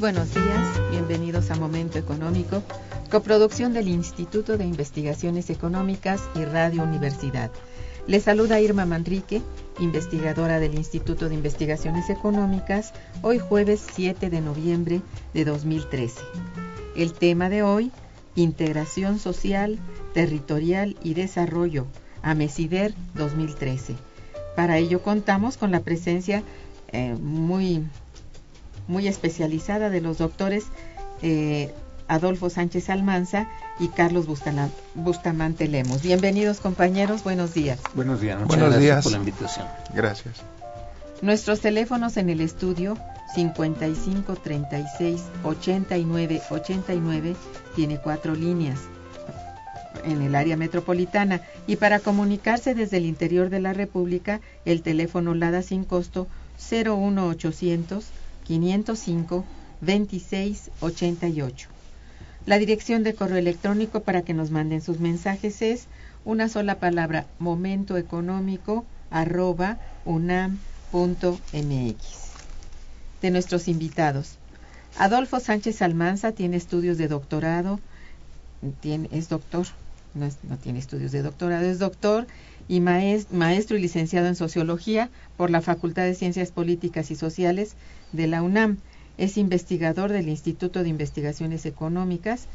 Buenos días, bienvenidos a Momento Económico, coproducción del Instituto de Investigaciones Económicas y Radio Universidad. Les saluda Irma Manrique, investigadora del Instituto de Investigaciones Económicas, hoy jueves 7 de noviembre de 2013. El tema de hoy, integración social, territorial y desarrollo, AMESIDER 2013. Para ello contamos con la presencia eh, muy muy especializada de los doctores eh, Adolfo Sánchez Almanza y Carlos Bustamante Lemos. Bienvenidos compañeros, buenos días. Buenos días, muchas buenos gracias días. por la invitación. Gracias. Nuestros teléfonos en el estudio 55 36 89 89 tiene cuatro líneas en el área metropolitana y para comunicarse desde el interior de la República el teléfono LADA sin costo 01800 505 2688. La dirección de correo electrónico para que nos manden sus mensajes es una sola palabra momentoeconómico arroba unam.mx. De nuestros invitados. Adolfo Sánchez Almanza tiene estudios de doctorado, es doctor, no, tiene estudios de doctorado, es doctor y maestro y licenciado en sociología por la Facultad de Ciencias Políticas y Sociales de la UNAM. Es investigador del Instituto de Investigaciones Económicas.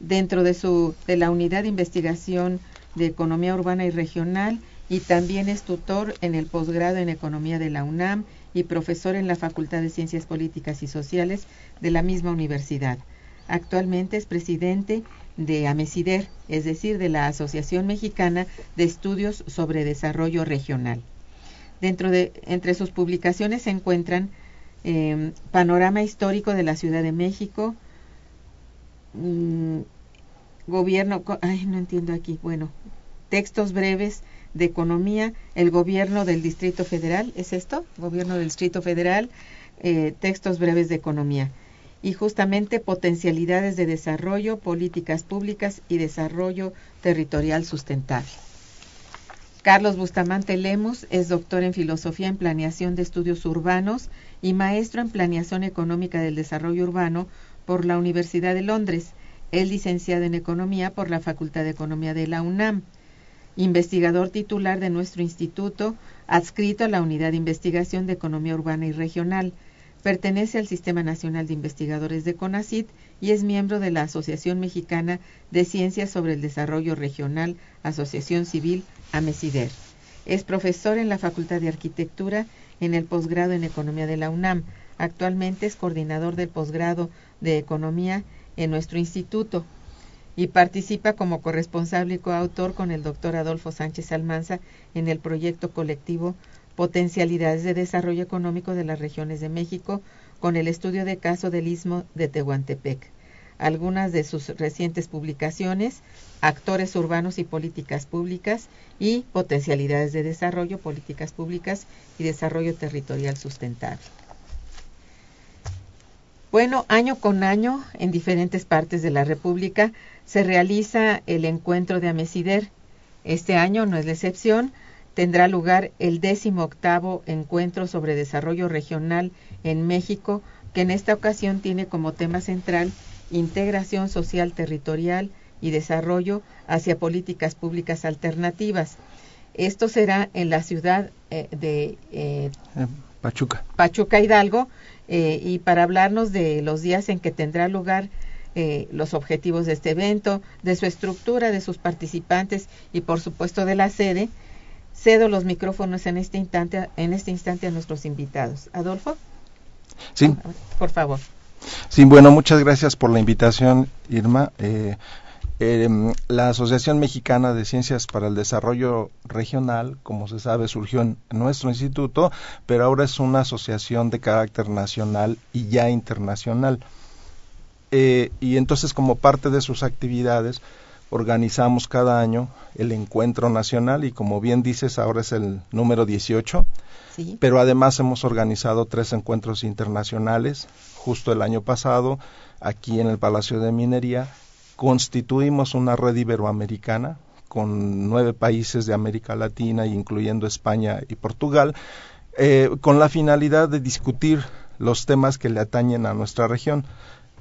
Dentro de, su, de la Unidad de Investigación de Economía Urbana y Regional y también es tutor en el posgrado en Economía de la UNAM y profesor en la Facultad de Ciencias Políticas y Sociales de la misma universidad. Actualmente es presidente de AMESIDER, es decir, de la Asociación Mexicana de Estudios sobre Desarrollo Regional. Dentro de, entre sus publicaciones se encuentran Em, panorama histórico de la Ciudad de México, mm, gobierno, ay, no entiendo aquí, bueno, textos breves de economía, el gobierno del Distrito Federal, ¿es esto? Gobierno del Distrito Federal, eh, textos breves de economía. Y justamente potencialidades de desarrollo, políticas públicas y desarrollo territorial sustentable. Carlos Bustamante Lemos es doctor en Filosofía en Planeación de Estudios Urbanos y maestro en Planeación Económica del Desarrollo Urbano por la Universidad de Londres. Es licenciado en Economía por la Facultad de Economía de la UNAM. Investigador titular de nuestro instituto, adscrito a la Unidad de Investigación de Economía Urbana y Regional. Pertenece al Sistema Nacional de Investigadores de CONACIT y es miembro de la Asociación Mexicana de Ciencias sobre el Desarrollo Regional, Asociación Civil AMESIDER. Es profesor en la Facultad de Arquitectura en el posgrado en Economía de la UNAM. Actualmente es coordinador del posgrado de Economía en nuestro instituto y participa como corresponsable y coautor con el doctor Adolfo Sánchez Almanza en el proyecto colectivo Potencialidades de Desarrollo Económico de las Regiones de México con el estudio de caso del Istmo de Tehuantepec. Algunas de sus recientes publicaciones, Actores Urbanos y Políticas Públicas y Potencialidades de Desarrollo, Políticas Públicas y Desarrollo Territorial Sustentable. Bueno, año con año, en diferentes partes de la República, se realiza el encuentro de Amesider. Este año no es la excepción, tendrá lugar el décimo octavo encuentro sobre desarrollo regional en México, que en esta ocasión tiene como tema central integración social territorial y desarrollo hacia políticas públicas alternativas. Esto será en la ciudad eh, de eh, Pachuca. Pachuca Hidalgo y para hablarnos de los días en que tendrá lugar eh, los objetivos de este evento, de su estructura, de sus participantes y por supuesto de la sede. Cedo los micrófonos en este instante, en este instante a nuestros invitados. Adolfo. Sí. Por favor. Sí, bueno, muchas gracias por la invitación, Irma. Eh, em, la Asociación Mexicana de Ciencias para el Desarrollo Regional, como se sabe, surgió en nuestro instituto, pero ahora es una asociación de carácter nacional y ya internacional. Eh, y entonces, como parte de sus actividades, organizamos cada año el encuentro nacional y como bien dices, ahora es el número 18 pero además hemos organizado tres encuentros internacionales. Justo el año pasado, aquí en el Palacio de Minería, constituimos una red iberoamericana con nueve países de América Latina, incluyendo España y Portugal, eh, con la finalidad de discutir los temas que le atañen a nuestra región,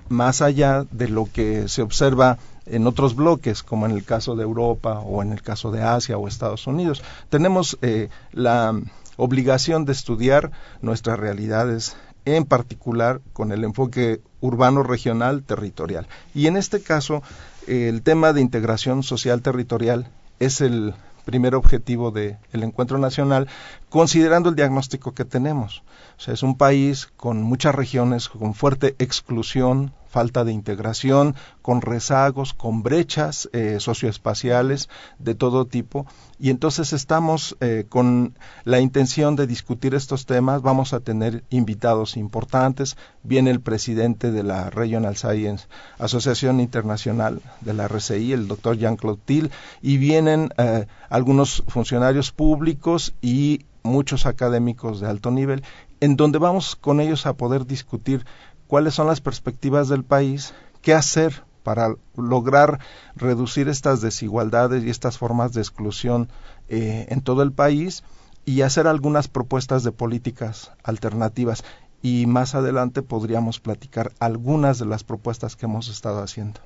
más allá de lo que se observa en otros bloques, como en el caso de Europa o en el caso de Asia o Estados Unidos. Tenemos eh, la obligación de estudiar nuestras realidades, en particular con el enfoque urbano regional territorial. Y en este caso, el tema de integración social territorial es el primer objetivo del encuentro nacional, considerando el diagnóstico que tenemos. O sea, es un país con muchas regiones con fuerte exclusión, falta de integración, con rezagos, con brechas eh, socioespaciales de todo tipo. Y entonces estamos eh, con la intención de discutir estos temas. Vamos a tener invitados importantes. Viene el presidente de la Regional Science Asociación Internacional de la RCI, el doctor Jean-Claude Till, y vienen eh, algunos funcionarios públicos y muchos académicos de alto nivel, en donde vamos con ellos a poder discutir cuáles son las perspectivas del país, qué hacer para lograr reducir estas desigualdades y estas formas de exclusión eh, en todo el país y hacer algunas propuestas de políticas alternativas. Y más adelante podríamos platicar algunas de las propuestas que hemos estado haciendo.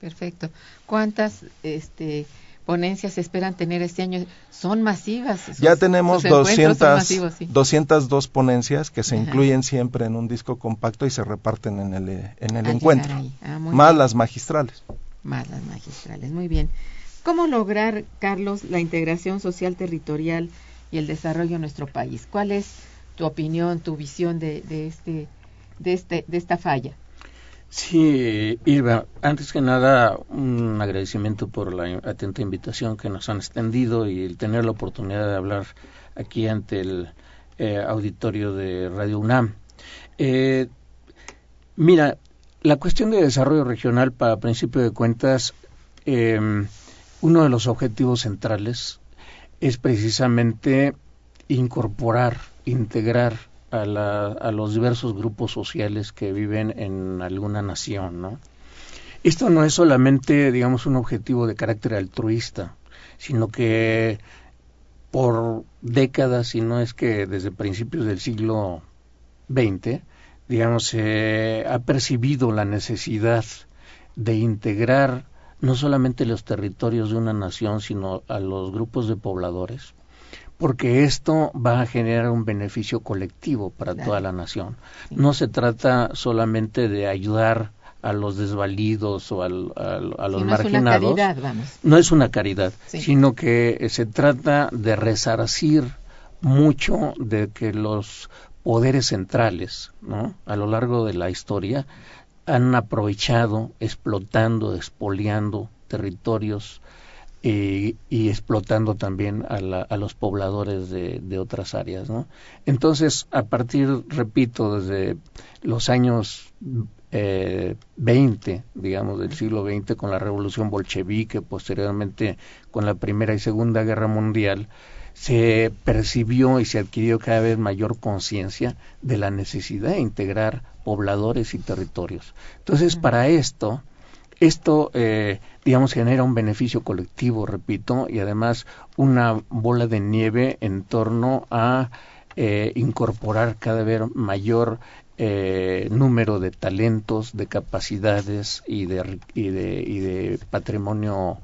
Perfecto. ¿Cuántas este, ponencias esperan tener este año? Son masivas. ya tenemos 200, 202 ponencias que se incluyen siempre en un disco compacto y se reparten en el, en el encuentro. Ah, más las magistrales. Más las magistrales, muy bien. ¿Cómo lograr, Carlos, la integración social territorial y el desarrollo en nuestro país? ¿Cuál es tu opinión, tu visión de, de, este, de, este, de esta falla? Sí, Irva, antes que nada, un agradecimiento por la atenta invitación que nos han extendido y el tener la oportunidad de hablar aquí ante el eh, auditorio de Radio UNAM. Eh, mira, la cuestión de desarrollo regional, para principio de cuentas, em, uno de los objetivos centrales es precisamente incorporar, integrar a, los diversos grupos sociales que viven en alguna nación, ¿no? Esto no es solamente, digamos, un objetivo de carácter altruista, sino que por décadas, si no es que desde principios del siglo XX, digamos, se ha percibido la necesidad de integrar no solamente los territorios de una nación, sino a los grupos de pobladores porque esto va a generar un beneficio colectivo para toda la nación. No se trata solamente de ayudar a los desvalidos o a los marginados. No es una caridad, sino que se trata de resarcir mucho de que los poderes centrales, ¿no? A lo largo de la historia han aprovechado, explotando, expoliando territorios y explotando también a, los pobladores de, otras áreas. ¿no? Entonces, a partir, repito, desde los años eh, 20, digamos, del siglo XX, con la revolución bolchevique, posteriormente con la Primera y Segunda Guerra Mundial, se percibió y se adquirió cada vez mayor conciencia de la necesidad de integrar pobladores y territorios. Entonces, para esto, esto, eh, digamos, genera un beneficio colectivo, repito, y además una bola de nieve en torno a eh, incorporar cada vez mayor eh, número de talentos, de capacidades y de, y de, y de patrimonio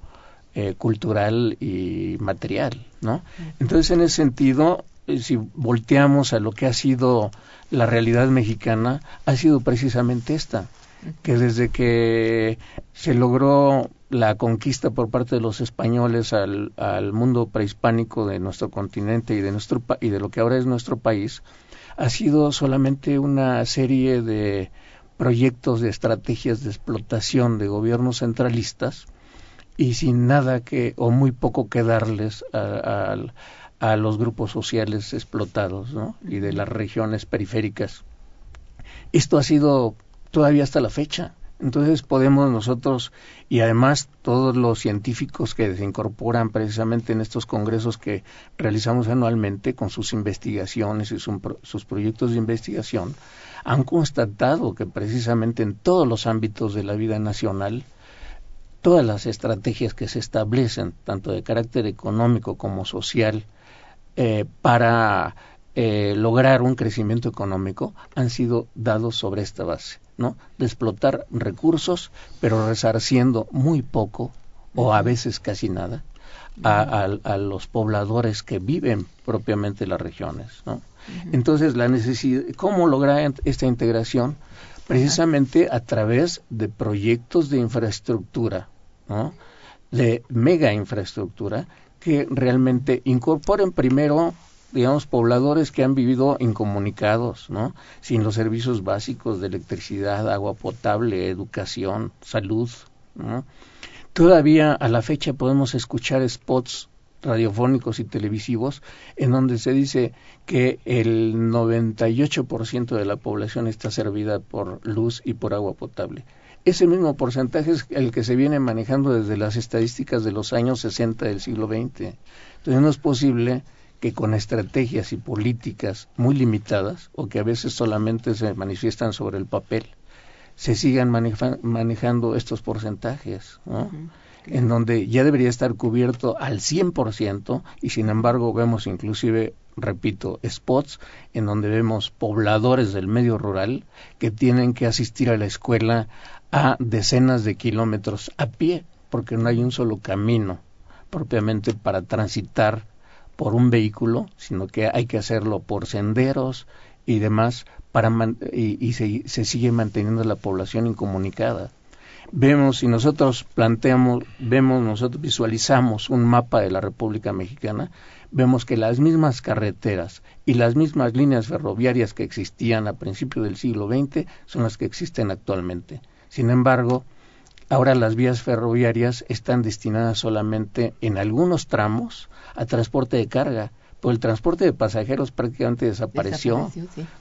cultural y material, ¿no? Entonces, en ese sentido, si volteamos a lo que ha sido la realidad mexicana, ha sido precisamente esta que desde que se logró la conquista por parte de los españoles al, al mundo prehispánico de nuestro continente y de nuestro y de lo que ahora es nuestro país ha sido solamente una serie de proyectos de estrategias de explotación de gobiernos centralistas y sin nada que o muy poco que darles a, a, los grupos sociales explotados ¿no? y de las regiones periféricas. Esto ha sido todavía hasta la fecha. Entonces podemos nosotros, y además todos los científicos que se incorporan precisamente en estos congresos que realizamos anualmente con sus investigaciones y sus proyectos de investigación, han constatado que precisamente en todos los ámbitos de la vida nacional, todas las estrategias que se establecen, tanto de carácter económico como social, eh, para eh, lograr un crecimiento económico, han sido dados sobre esta base ¿no? De explotar recursos, pero resarciendo muy poco o a veces casi nada a, los pobladores que viven propiamente las regiones, ¿no? Entonces, la necesidad, ¿cómo lograr esta integración? Precisamente a través de proyectos de infraestructura, ¿no? De mega infraestructura que realmente incorporen primero digamos, pobladores que han vivido incomunicados, ¿no? Sin los servicios básicos de electricidad, agua potable, educación, salud, ¿no? Todavía a la fecha podemos escuchar spots radiofónicos y televisivos en donde se dice que el 98% de la población está servida por luz y por agua potable. Ese mismo porcentaje es el que se viene manejando desde las estadísticas de los años 60 del siglo XX. Entonces no es posible que con estrategias y políticas muy limitadas o que a veces solamente se manifiestan sobre el papel, se sigan manejando estos porcentajes, en donde ya debería estar cubierto al 100% y sin embargo vemos inclusive, repito, spots en donde vemos pobladores del medio rural que tienen que asistir a la escuela a decenas de kilómetros a pie porque no hay un solo camino propiamente para transitar por un vehículo, sino que hay que hacerlo por senderos y demás para y, se, se, sigue manteniendo la población incomunicada. Vemos, si nosotros planteamos, vemos, nosotros visualizamos un mapa de la República Mexicana, vemos que las mismas carreteras y las mismas líneas ferroviarias que existían a principios del siglo XX son las que existen actualmente. Sin embargo, Ahora las vías ferroviarias están destinadas solamente en algunos tramos a transporte de carga, pues el transporte de pasajeros prácticamente desapareció,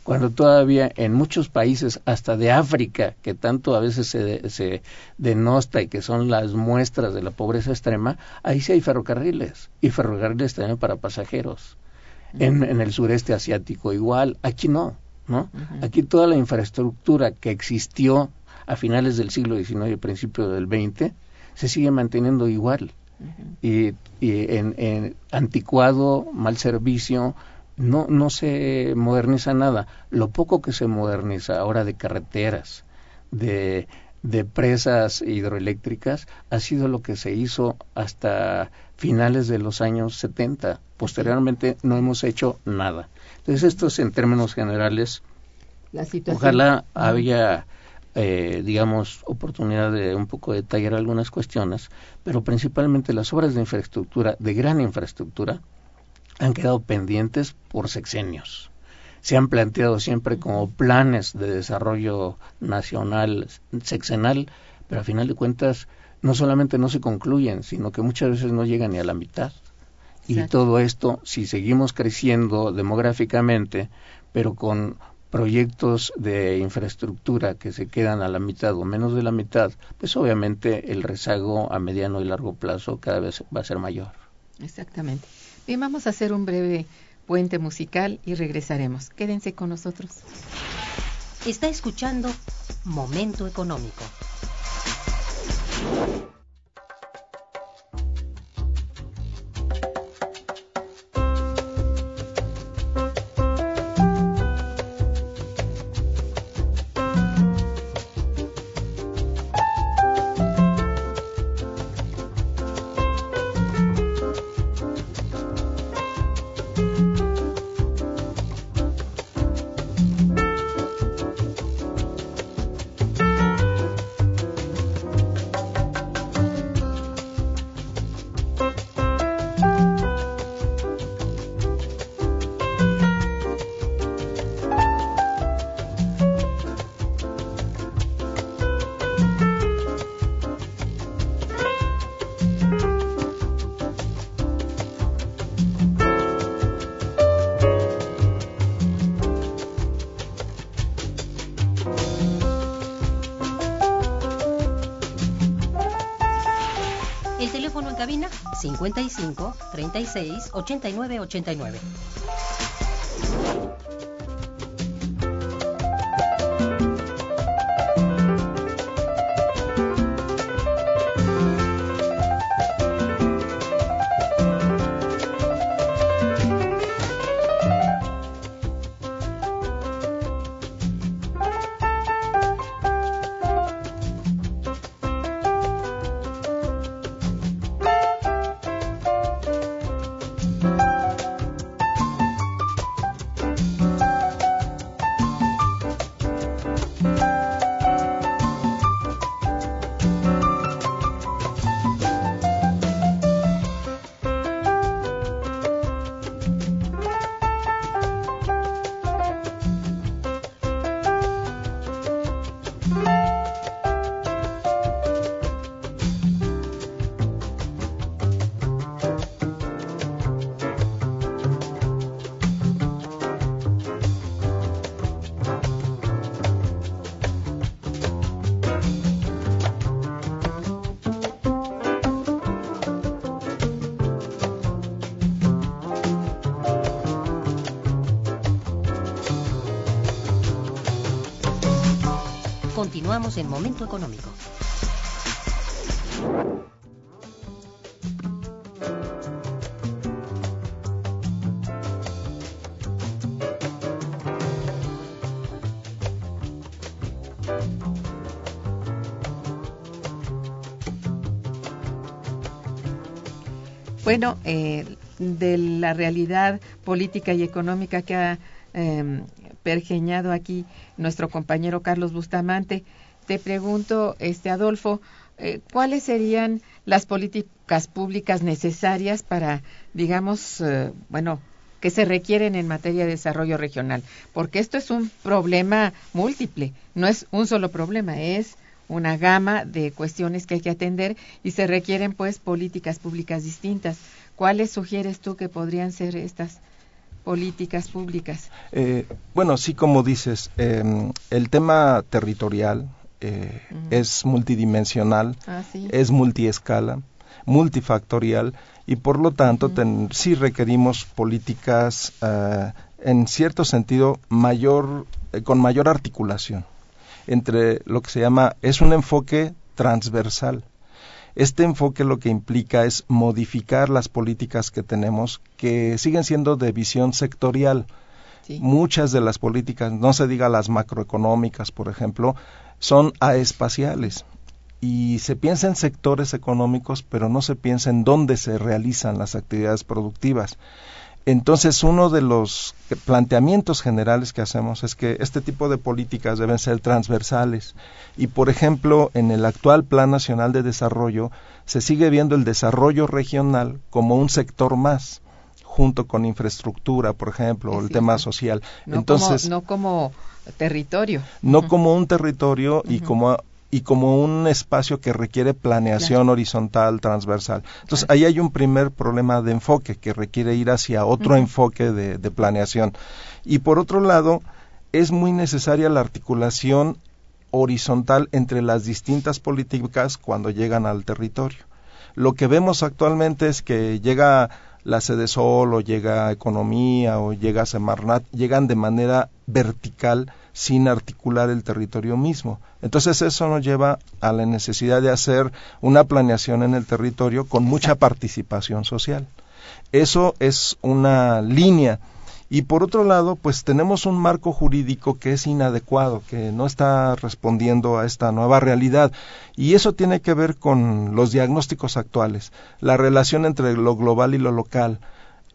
cuando todavía en muchos países, hasta de África, que tanto a veces se, se, denosta y que son las muestras de la pobreza extrema, ahí sí hay ferrocarriles, y ferrocarriles también para pasajeros. en, en, el sureste asiático igual, aquí no, ¿no? Aquí toda la infraestructura que existió a finales del siglo XIX y principio del XX, se sigue manteniendo igual. Y, en, anticuado, mal servicio, no, no se moderniza nada. Lo poco que se moderniza ahora de carreteras, de, de presas hidroeléctricas, ha sido lo que se hizo hasta finales de los años 70. Posteriormente no hemos hecho nada. Entonces, esto es en términos generales. La Ojalá había eh, digamos, oportunidad de un poco detallar algunas cuestiones, pero principalmente las obras de infraestructura, de gran infraestructura, han quedado pendientes por sexenios. Se han planteado siempre como planes de desarrollo nacional sexenal, pero a final de cuentas no solamente no se concluyen, sino que muchas veces no llegan ni a la mitad. Y todo esto, si seguimos creciendo demográficamente, pero con proyectos de infraestructura que se quedan a la mitad o menos de la mitad, pues obviamente el rezago a mediano y largo plazo cada vez va a ser mayor. Exactamente. Bien, vamos a hacer un breve puente musical y regresaremos. Quédense con nosotros. Está escuchando Momento Económico. 55 36 89 89. Continuamos en Momento Económico. Bueno, eh, de la realidad política y económica que ha eh, pergeñado aquí nuestro compañero Carlos Bustamante, te pregunto, este Adolfo, eh, ¿cuáles serían las políticas públicas necesarias para, digamos, eh, bueno, que se requieren en materia de desarrollo regional? Porque esto es un problema múltiple, no es un solo problema, es una gama de cuestiones que hay que atender y se requieren pues políticas públicas distintas. ¿Cuáles sugieres tú que podrían ser estas políticas públicas? Eh, bueno, sí, como dices, em, el tema territorial eh, es multidimensional, Ah, sí. es multiescala, multifactorial y por lo tanto ten- sí requerimos políticas ah, en cierto sentido mayor eh, con mayor articulación entre lo que se llama es un enfoque transversal. Este enfoque lo que implica es modificar las políticas que tenemos que siguen siendo de visión sectorial. Sí. Muchas de las políticas, no se diga las macroeconómicas, por ejemplo, son aespaciales y se piensa en sectores económicos, pero no se piensa en dónde se realizan las actividades productivas. Entonces, uno de los planteamientos generales que hacemos es que este tipo de políticas deben ser transversales. Y, por ejemplo, en el actual Plan Nacional de Desarrollo se sigue viendo el desarrollo regional como un sector más, junto con infraestructura, por ejemplo, el tema social. No, Entonces, como, no como territorio. no como un territorio y como y como un espacio que requiere planeación horizontal, transversal. Entonces, ahí hay un primer problema de enfoque que requiere ir hacia otro enfoque de, de planeación. Y por otro lado, es muy necesaria la articulación horizontal entre las distintas políticas cuando llegan al territorio. Lo que vemos actualmente es que llega la sede Sol o llega Economía o llega Semarnat, llegan de manera vertical sin articular el territorio mismo. Entonces eso nos lleva a la necesidad de hacer una planeación en el territorio con mucha participación social. Eso es una línea. Y por otro lado, pues tenemos un marco jurídico que es inadecuado, que no está respondiendo a esta nueva realidad. Y eso tiene que ver con los diagnósticos actuales, la relación entre lo global y lo local.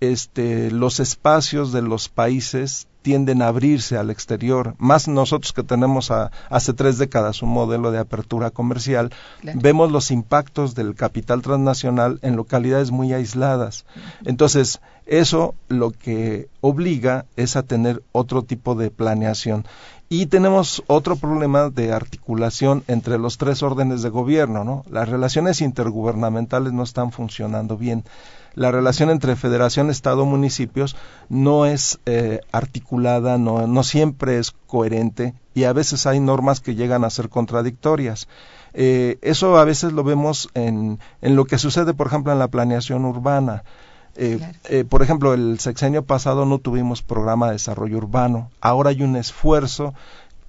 Este, los espacios de los países tienden a abrirse al exterior, más nosotros que tenemos a- hace tres décadas un modelo de apertura comercial, Claro. vemos los impactos del capital transnacional en localidades muy aisladas. Entonces, eso lo que obliga es a tener otro tipo de planeación. Y tenemos otro problema de articulación entre los tres órdenes de gobierno, ¿no? Las relaciones intergubernamentales no están funcionando bien. La relación entre federación, estado, municipios no es eh, articulada, no, no siempre es coherente y a veces hay normas que llegan a ser contradictorias. Eh, eso a veces lo vemos en, en lo que sucede, por ejemplo, en la planeación urbana. Eh, eh, por ejemplo, el sexenio pasado no tuvimos programa de desarrollo urbano. Ahora hay un esfuerzo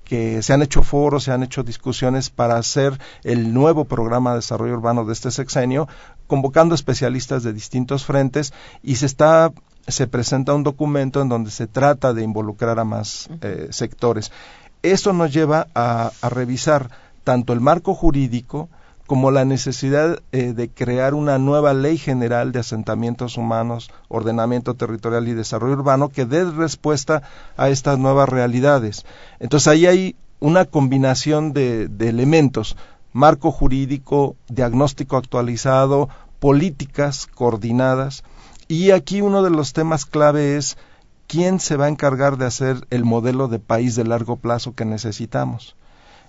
que se han hecho foros, se han hecho discusiones para hacer el nuevo programa de desarrollo urbano de este sexenio, convocando especialistas de distintos frentes y se está se presenta un documento en donde se trata de involucrar a más eh, sectores. Esto nos lleva a, a revisar tanto el marco jurídico como la necesidad eh, de crear una nueva ley general de asentamientos humanos, ordenamiento territorial y desarrollo urbano que dé respuesta a estas nuevas realidades. Entonces ahí hay una combinación de, de elementos, marco jurídico, diagnóstico actualizado, políticas coordinadas, y aquí uno de los temas clave es quién se va a encargar de hacer el modelo de país de largo plazo que necesitamos.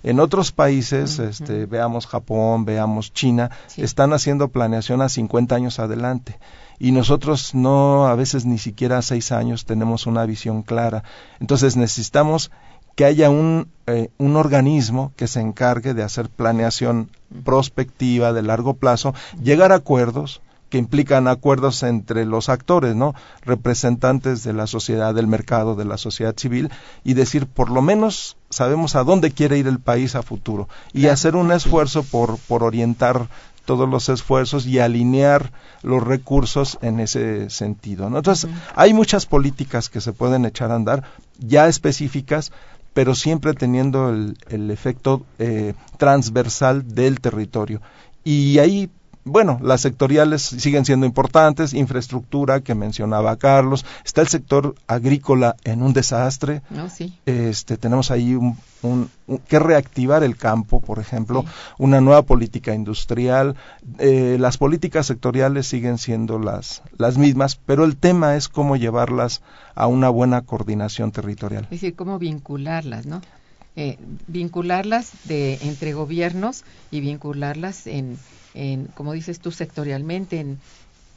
En otros países, este, veamos Japón, veamos China, están haciendo planeación a 50 años adelante y nosotros no, a veces ni siquiera a seis años tenemos una visión clara. Entonces necesitamos que haya un, eh, un organismo que se encargue de hacer planeación prospectiva de largo plazo, llegar a acuerdos, que implican acuerdos entre los actores, ¿no? Representantes de la sociedad, del mercado, de la sociedad civil, y decir, por lo menos sabemos a dónde quiere ir el país a futuro, y hacer un esfuerzo por, por orientar todos los esfuerzos y alinear los recursos en ese sentido. ¿no? Entonces, hay muchas políticas que se pueden echar a andar, ya específicas, pero siempre teniendo el, el efecto eh, transversal del territorio. Y ahí bueno, las sectoriales siguen siendo importantes, infraestructura que mencionaba Carlos, está el sector agrícola en un desastre. No, sí. Este, tenemos ahí un, que reactivar el campo, por ejemplo, una nueva política industrial. Eh, las políticas sectoriales siguen siendo las, las mismas, pero el tema es cómo llevarlas a una buena coordinación territorial. Es decir, cómo vincularlas, ¿no? Eh, vincularlas de entre gobiernos y vincularlas en en, como dices tú, sectorialmente, en,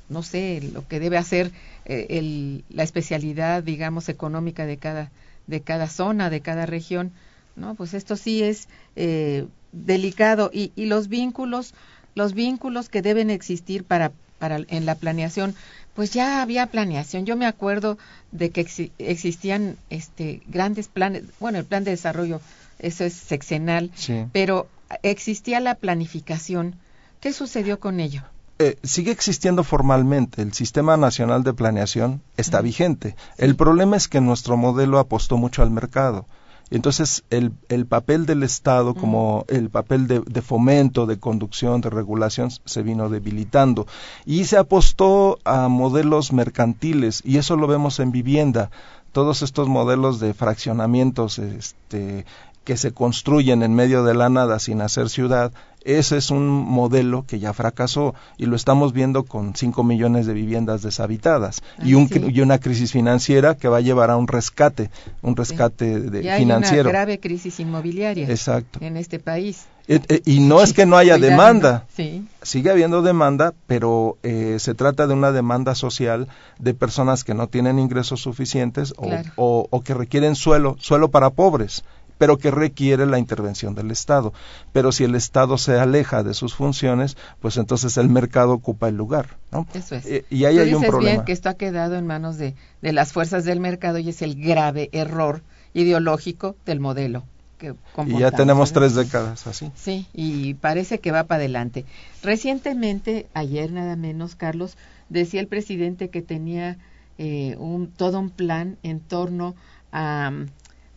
no sé, lo que debe hacer eh, el, la especialidad, digamos, económica de cada, de cada zona, de cada región, ¿no? Pues esto sí es eh, delicado y, y los vínculos, los vínculos que deben existir para, para en la planeación, pues ya había planeación. Yo me acuerdo de que existían este grandes planes, bueno, el plan de desarrollo, eso es sexenal, pero existía la planificación ¿Qué sucedió con ello? Eh, sigue existiendo formalmente. El Sistema Nacional de Planeación está vigente. El problema es que nuestro modelo apostó mucho al mercado. Entonces, el, el papel del Estado como el papel de, de, fomento, de conducción, de regulación, se vino debilitando. Y se apostó a modelos mercantiles, y eso lo vemos en vivienda. Todos estos modelos de fraccionamientos este, que se construyen en medio de la nada sin hacer ciudad, ese es un modelo que ya fracasó y lo estamos viendo con 5 millones de viviendas deshabitadas y, un, y, una crisis financiera que va a llevar a un rescate, un rescate de, y hay financiero. Una grave crisis inmobiliaria Exacto. en este país. Eh, eh, y no es que no haya demanda, Sí. sigue habiendo demanda, pero eh, se trata de una demanda social de personas que no tienen ingresos suficientes o, Claro. o, o que requieren suelo, suelo para pobres pero que requiere la intervención del Estado. Pero si el Estado se aleja de sus funciones, pues entonces el mercado ocupa el lugar. ¿no? Eso es. Eh, y ahí Tú hay un dices problema. bien que esto ha quedado en manos de, de las fuerzas del mercado y es el grave error ideológico del modelo. Que Y ya tenemos ¿verdad? tres décadas así. Sí, y parece que va para adelante. Recientemente, ayer nada menos, Carlos, decía el presidente que tenía eh, un, todo un plan en torno a,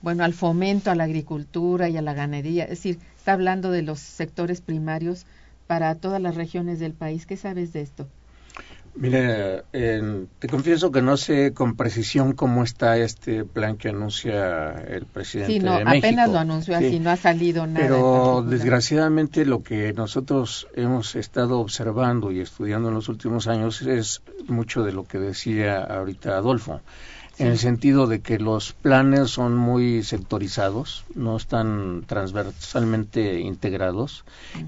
bueno, al fomento a la agricultura y a la ganadería. Es decir, está hablando de los sectores primarios para todas las regiones del país. ¿Qué sabes de esto? Mira, eh, te confieso que no sé con precisión cómo está este plan que anuncia el presidente Sí, no, de México. apenas lo anunció Sí. así, no ha salido nada. Pero desgraciadamente lo que nosotros hemos estado observando y estudiando en los últimos años es mucho de lo que decía ahorita Adolfo, en el sentido de que los planes son muy sectorizados, no están transversalmente integrados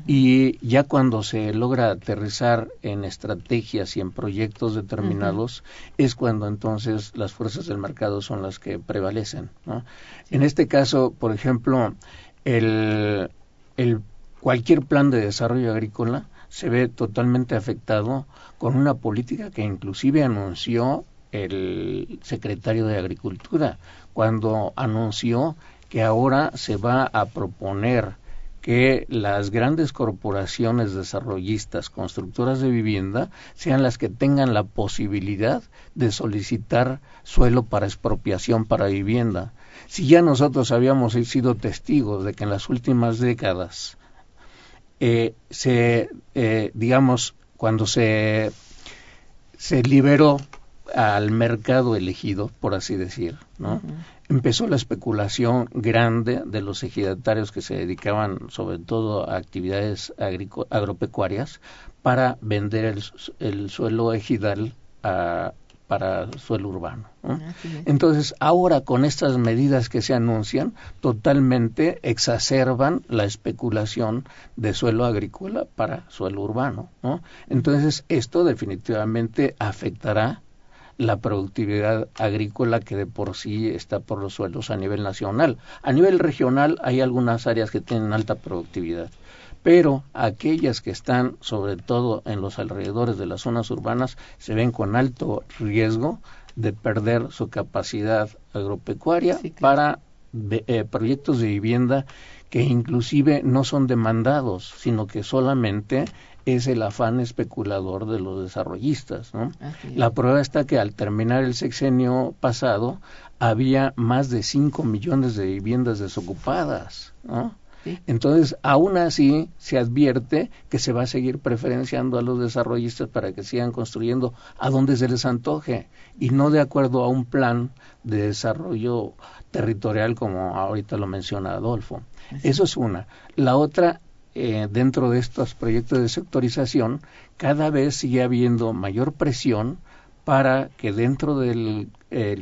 y ya cuando se logra aterrizar en estrategias y en proyectos determinados es cuando entonces las fuerzas del mercado son las que prevalecen. ¿no? En este caso, por ejemplo, el, el cualquier plan de desarrollo agrícola se ve totalmente afectado con una política que inclusive anunció el secretario de Agricultura cuando anunció que ahora se va a proponer que las grandes corporaciones desarrollistas, constructoras de vivienda, sean las que tengan la posibilidad de solicitar suelo para expropiación para vivienda. Si ya nosotros habíamos sido testigos de que en las últimas décadas eh, se, eh, digamos, cuando se, se liberó al mercado elegido, por así decir, ¿no? Empezó la especulación grande de los ejidatarios que se dedicaban sobre todo a actividades agropecuarias para vender el, el suelo ejidal a, para suelo urbano. Entonces, ahora con estas medidas que se anuncian, totalmente exacerban la especulación de suelo agrícola para suelo urbano. Entonces, esto definitivamente afectará la productividad agrícola que de por sí está por los suelos a nivel nacional. A nivel regional hay algunas áreas que tienen alta productividad pero aquellas que están sobre todo en los alrededores de las zonas urbanas se ven con alto riesgo de perder su capacidad agropecuaria para eh, proyectos de vivienda que inclusive no son demandados, sino que solamente es el afán especulador de los desarrollistas. La prueba está que al terminar el sexenio pasado había más de 5 millones de viviendas desocupadas. ¿no? Entonces, aún así, se advierte que se va a seguir preferenciando a los desarrollistas para que sigan construyendo a donde se les antoje y no de acuerdo a un plan de desarrollo territorial como ahorita lo menciona Adolfo. Eso es una. La otra, eh, dentro de estos proyectos de sectorización, cada vez sigue habiendo mayor presión para que dentro del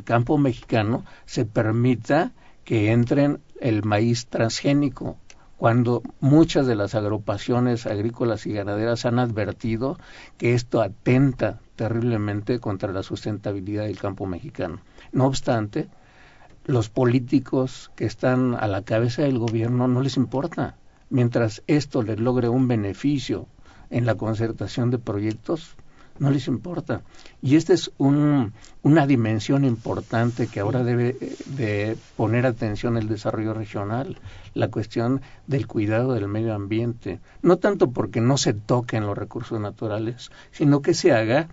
campo mexicano se permita que entren el maíz transgénico, cuando muchas de las agrupaciones agrícolas y ganaderas han advertido que esto atenta terriblemente contra la sustentabilidad del campo mexicano. No obstante, los políticos que están a la cabeza del gobierno no les importa. Mientras esto les logre un beneficio en la concertación de proyectos, no les importa. Y esta es un, una dimensión importante que ahora debe de poner atención el desarrollo regional, la cuestión del cuidado del medio ambiente, no tanto porque no se toquen los recursos naturales, sino que se haga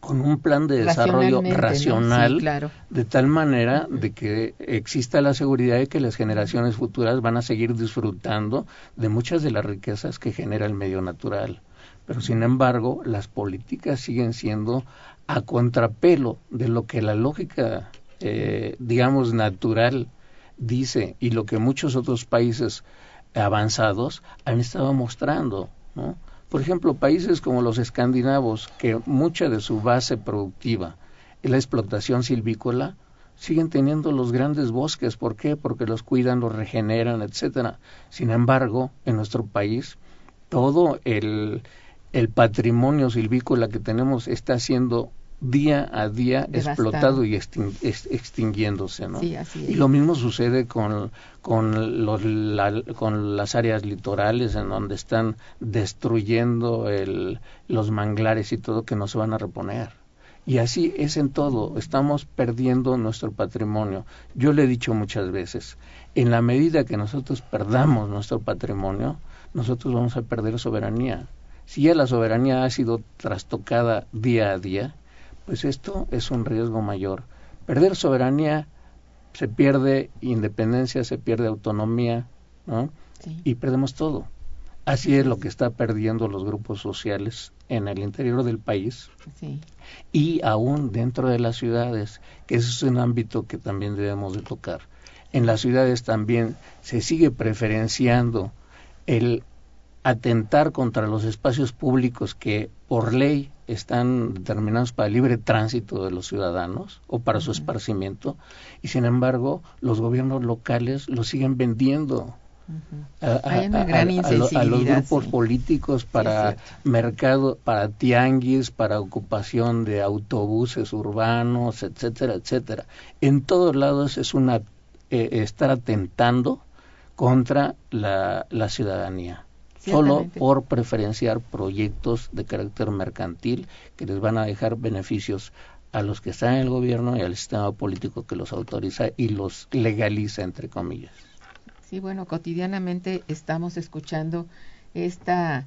con un plan de desarrollo racional de tal manera de que exista la seguridad de que las generaciones futuras van a seguir disfrutando de muchas de las riquezas que genera el medio natural pero sin embargo las políticas siguen siendo a contrapelo de lo que la lógica, eh, digamos, natural dice y lo que muchos otros países avanzados han estado mostrando. ¿no? Por ejemplo, países como los escandinavos, que mucha de su base productiva es la explotación silvícola, siguen teniendo los grandes bosques. ¿Por qué? Porque los cuidan, los regeneran, etcétera. Sin embargo, en nuestro país, todo el, el patrimonio silvícola que tenemos está siendo día a día explotado y extinguiéndose, ¿no? Y lo mismo sucede con, con, los, con las áreas litorales en donde están destruyendo el, los manglares y todo que no se van a reponer. Y así es en todo, estamos perdiendo nuestro patrimonio. Yo le he dicho muchas veces, en la medida que nosotros perdamos nuestro patrimonio, nosotros vamos a perder soberanía si ya la soberanía ha sido trastocada día a día, pues esto es un riesgo mayor. Perder soberanía se pierde independencia, se pierde autonomía, ¿no? Y perdemos todo. Así es lo que está perdiendo los grupos sociales en el interior del país y aún dentro de las ciudades, que ese es un ámbito que también debemos de tocar. En las ciudades también se sigue preferenciando el atentar contra los espacios públicos que por ley están determinados para el libre tránsito de los ciudadanos o para su esparcimiento y sin embargo los gobiernos locales lo siguen vendiendo a, los grupos políticos para mercado, para tianguis, para ocupación de autobuses urbanos, etcétera, etcétera. En todos lados es una eh, estar atentando contra la ciudadanía solo por preferenciar proyectos de carácter mercantil que les van a dejar beneficios a los que están en el gobierno y al sistema político que los autoriza y los legaliza, entre comillas. Sí, bueno, cotidianamente estamos escuchando esta,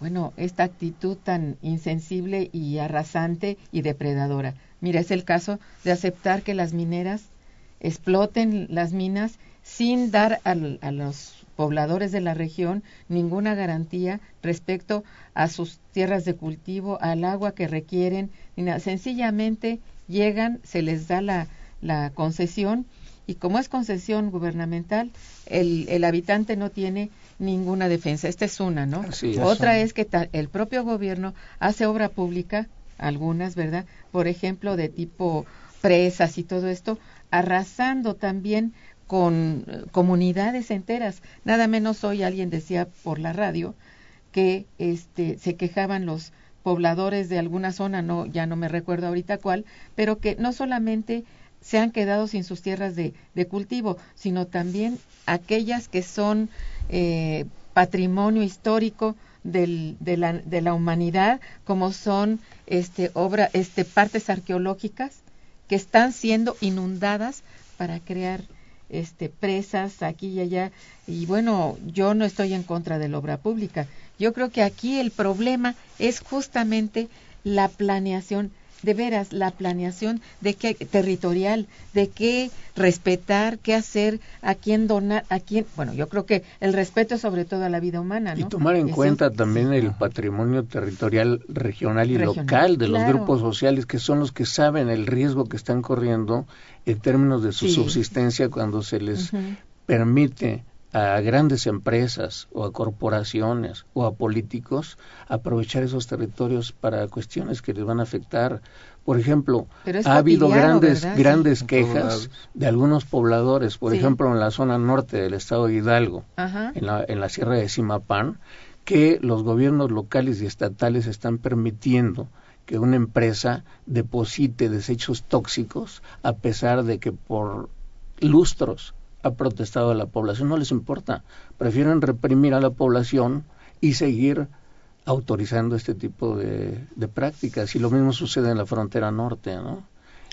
bueno, esta actitud tan insensible y arrasante y depredadora. Mira, es el caso de aceptar que las mineras exploten las minas sin dar al- a, los pobladores de la región ninguna garantía respecto a sus tierras de cultivo, al agua que requieren, sencillamente llegan, se les da la, la concesión y como es concesión gubernamental, el, el habitante no tiene ninguna defensa. Esta es una, ¿no? Otra es que ta- el propio gobierno hace obra pública, algunas, ¿verdad? Por ejemplo, de tipo presas y todo esto, arrasando también con eh, comunidades enteras. Nada menos hoy alguien decía por la radio que este se quejaban los pobladores de alguna zona, no ya no me recuerdo ahorita cuál, pero que no solamente se han quedado sin sus tierras de, cultivo, sino también aquellas que son eh, patrimonio histórico del, de, la, de la humanidad, como son este obra, este partes arqueológicas que están siendo inundadas para crear este presas aquí y allá. Y bueno yo no estoy en contra de la obra pública. Yo creo que aquí el problema es justamente la planeación de veras la planeación de qué territorial de qué respetar qué hacer a quién donar a quién bueno yo creo que el respeto sobre todo a la vida humana Y tomar en Eso- cuenta también el patrimonio territorial regional y Regional, local de los claro. grupos sociales que son los que saben el riesgo que están corriendo en términos de su Sí. subsistencia cuando se les permite a grandes empresas o a corporaciones o a políticos aprovechar esos territorios para cuestiones que les van a afectar. Por ejemplo, ha habido grandes ¿verdad? grandes Sí, quejas de algunos pobladores, por Sí. ejemplo, en la zona norte del estado de Hidalgo, Ajá. en la, en la sierra de Simapán, que los gobiernos locales y estatales están permitiendo que una empresa deposite desechos tóxicos a pesar de que por lustros ha protestado la población, no les importa, prefieren reprimir a la población y seguir autorizando este tipo de, de prácticas y lo mismo sucede en la frontera norte, ¿no?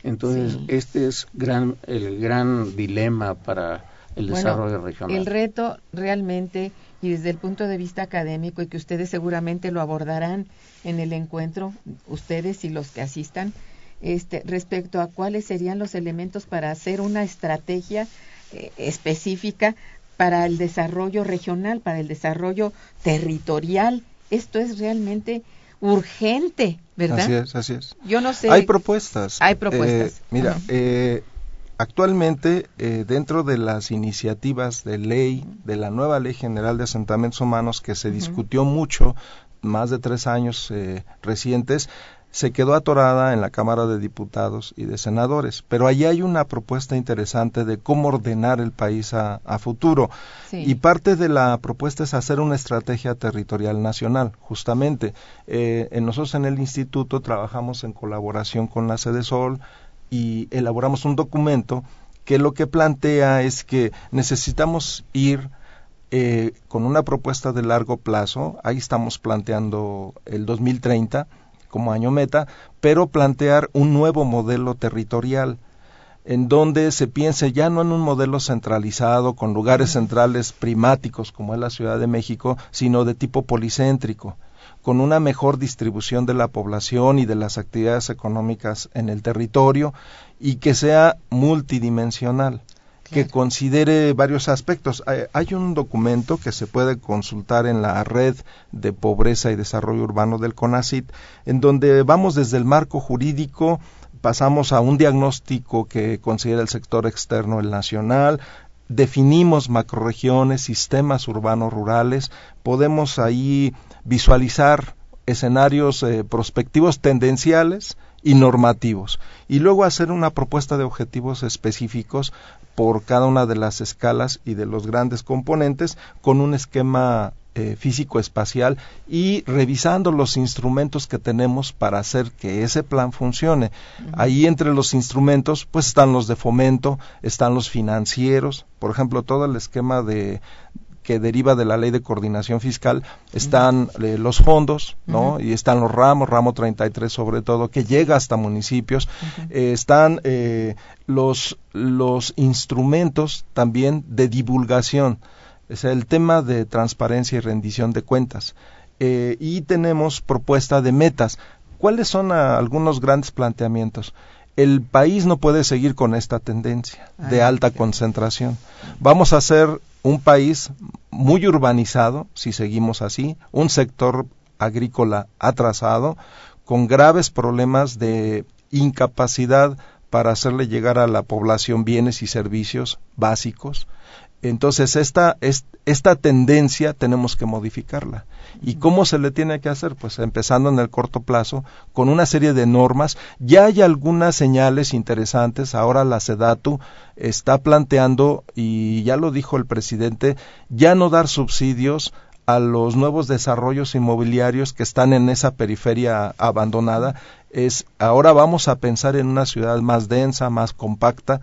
Entonces, Sí. este es gran, el gran dilema para el Bueno, desarrollo regional. El reto realmente, y desde el punto de vista académico, y que ustedes seguramente lo abordarán en el encuentro, ustedes y los que asistan, este, respecto a cuáles serían los elementos para hacer una estrategia eh, específica para el desarrollo regional, para el desarrollo territorial. Esto es realmente urgente, ¿verdad? Así es, así es. Yo no sé. Hay propuestas. Hay propuestas. Eh, mira, eh, actualmente eh, dentro de las iniciativas de ley, de la nueva Ley General de Asentamientos Humanos que se discutió mucho, más de tres años eh, recientes, se quedó atorada en la Cámara de Diputados y de Senadores. Pero allí hay una propuesta interesante de cómo ordenar el país a, a futuro. Sí. Y parte de la propuesta es hacer una estrategia territorial nacional, justamente. Eh, nosotros en el instituto trabajamos en colaboración con la Sede Sol y elaboramos un documento que lo que plantea es que necesitamos ir eh, con una propuesta de largo plazo, ahí estamos planteando el 2030 como año meta, pero plantear un nuevo modelo territorial en donde se piense ya no en un modelo centralizado con lugares centrales primáticos como es la Ciudad de México, sino de tipo policéntrico, con una mejor distribución de la población y de las actividades económicas en el territorio y que sea multidimensional que considere varios aspectos. Hay, hay un documento que se puede consultar en la red de pobreza y desarrollo urbano del CONACIT, en donde vamos desde el marco jurídico, pasamos a un diagnóstico que considera el sector externo, el nacional, definimos macroregiones, sistemas urbanos rurales, podemos ahí visualizar escenarios eh, prospectivos tendenciales y normativos y luego hacer una propuesta de objetivos específicos por cada una de las escalas y de los grandes componentes con un esquema eh, físico espacial y revisando los instrumentos que tenemos para hacer que ese plan funcione. Ahí entre los instrumentos pues están los de fomento, están los financieros, por ejemplo, todo el esquema de que deriva de la ley de coordinación fiscal, están eh, los fondos, ¿no? Y están los ramos, ramo 33 sobre todo, que llega hasta municipios, eh, están eh, los, los instrumentos también de divulgación, es el tema de transparencia y rendición de cuentas. y tenemos propuesta de metas. ¿Cuáles son algunos grandes planteamientos? el país no puede seguir con esta tendencia de ah, alta concentración. Vamos a ser un país muy urbanizado, si seguimos así, un sector agrícola atrasado, con graves problemas de incapacidad para hacerle llegar a la población bienes y servicios básicos. Entonces, esta, esta tendencia tenemos que modificarla. ¿Y cómo se le tiene que hacer? Pues empezando en el corto plazo, con una serie de normas. Ya hay algunas señales interesantes. Ahora la SEDATU está planteando, y ya lo dijo el presidente, ya no dar subsidios a los nuevos desarrollos inmobiliarios que están en esa periferia abandonada. Es ahora vamos a pensar en una ciudad más densa, más compacta,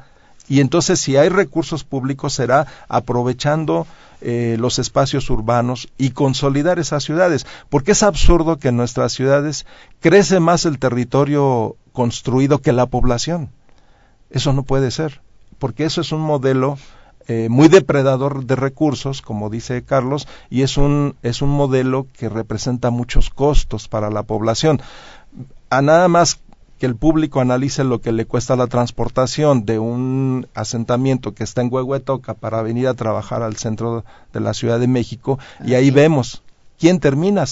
y entonces si hay recursos públicos será aprovechando eh, los espacios urbanos y consolidar esas ciudades, porque es absurdo que en nuestras ciudades crece más el territorio construido que la población. Eso no puede ser, porque eso es un modelo eh, muy depredador de recursos, como dice Carlos, y es un, es un modelo que representa muchos costos para la población. A nada más que el público analice lo que le cuesta la transportación de un asentamiento que está en Huehuetoca para venir a trabajar al centro de la Ciudad de México y ahí vemos quién termina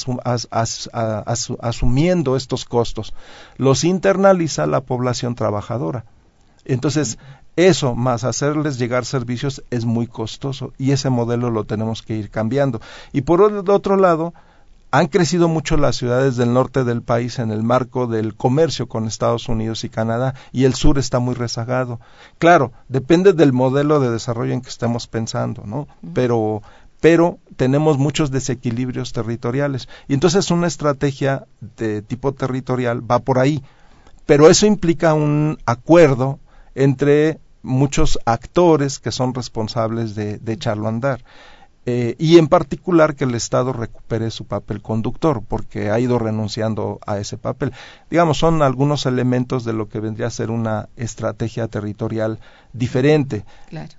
asumiendo estos costos. Los internaliza la población trabajadora. Entonces, eso más hacerles llegar servicios es muy costoso y ese modelo lo tenemos que ir cambiando. Y por otro lado, han crecido mucho las ciudades del norte del país en el marco del comercio con Estados Unidos y Canadá y el sur está muy rezagado. Claro, depende del modelo de desarrollo en que estemos pensando, ¿no? Pero pero tenemos muchos desequilibrios territoriales y entonces una estrategia de tipo territorial va por ahí. Pero eso implica un acuerdo entre muchos actores que son responsables de, de echarlo a andar. Eh, y en particular que el Estado recupere su papel conductor, porque ha ido renunciando a ese papel. Digamos, son algunos elementos de lo que vendría a ser una estrategia territorial diferente.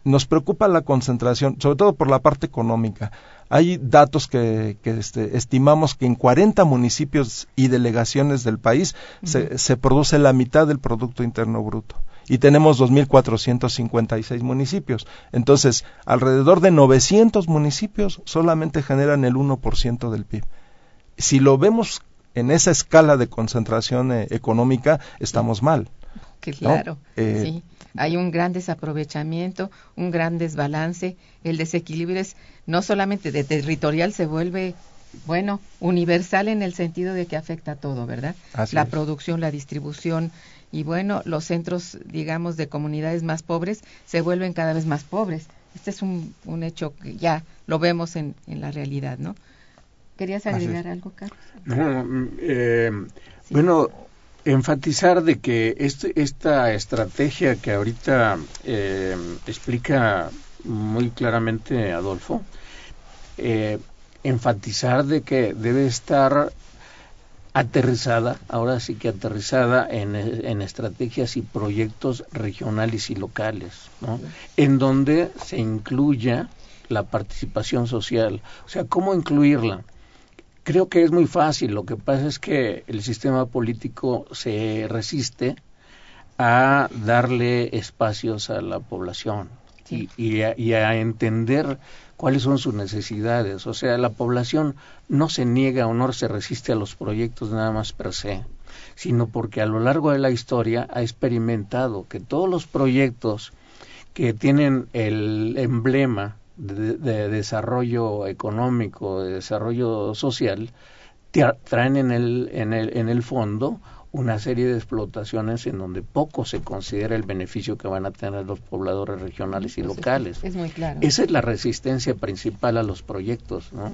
Nos preocupa la concentración, sobre todo por la parte económica. Hay datos que, este, estimamos que en 40 municipios y delegaciones del país se, se produce la mitad del Producto Interno Bruto y tenemos 2.456 municipios. Entonces, alrededor de 900 municipios solamente generan el 1% del PIB. Si lo vemos en esa escala de concentración eh, económica, estamos mal. Claro, eh, sí. Hay un gran desaprovechamiento, un gran desbalance. El desequilibrio es no solamente de territorial, se vuelve bueno, universal en el sentido de que afecta a todo, ¿verdad? la producción, la distribución, y bueno, los centros, digamos, de comunidades más pobres se vuelven cada vez más pobres. Este es un, un hecho que ya lo vemos en, en la realidad, ¿no? ¿Querías agregar algo, Carlos? No, mm, eh, bueno, enfatizar de que este, esta estrategia que ahorita eh, explica muy claramente Adolfo, eh, enfatizar de que debe estar aterrizada, ahora sí que aterrizada en, en, estrategias y proyectos regionales y locales, ¿no? En donde se incluya la participación social. O sea, ¿cómo incluirla? Creo que es muy fácil. Lo que pasa es que el sistema político se resiste a darle espacios a la población y, y, y a entender cuáles son sus necesidades. O sea, la población no se niega o no se resiste a los proyectos nada más per se, sino porque a lo largo de la historia ha experimentado que todos los proyectos que tienen el emblema de, desarrollo económico, de desarrollo social, traen en el, en el, en el fondo una serie de explotaciones en donde poco se considera el beneficio que van a tener los pobladores regionales y locales. Es, muy claro. Esa es la resistencia principal a los proyectos, ¿no?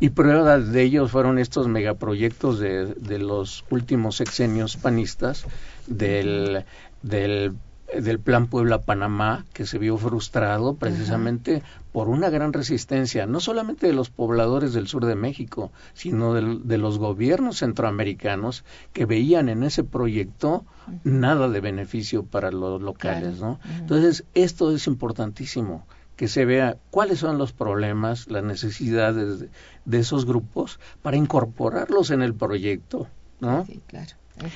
Y prueba de ellos fueron estos megaproyectos de, de los últimos sexenios panistas del, del del Plan Puebla-Panamá, que se vio frustrado precisamente por una gran resistencia, no solamente de los pobladores del sur de México, sino de, los gobiernos centroamericanos que veían en ese proyecto nada de beneficio para los locales, ¿no? Entonces, esto es importantísimo que se vea cuáles son los problemas, las necesidades de, esos grupos para incorporarlos en el proyecto, ¿no? Sí, claro.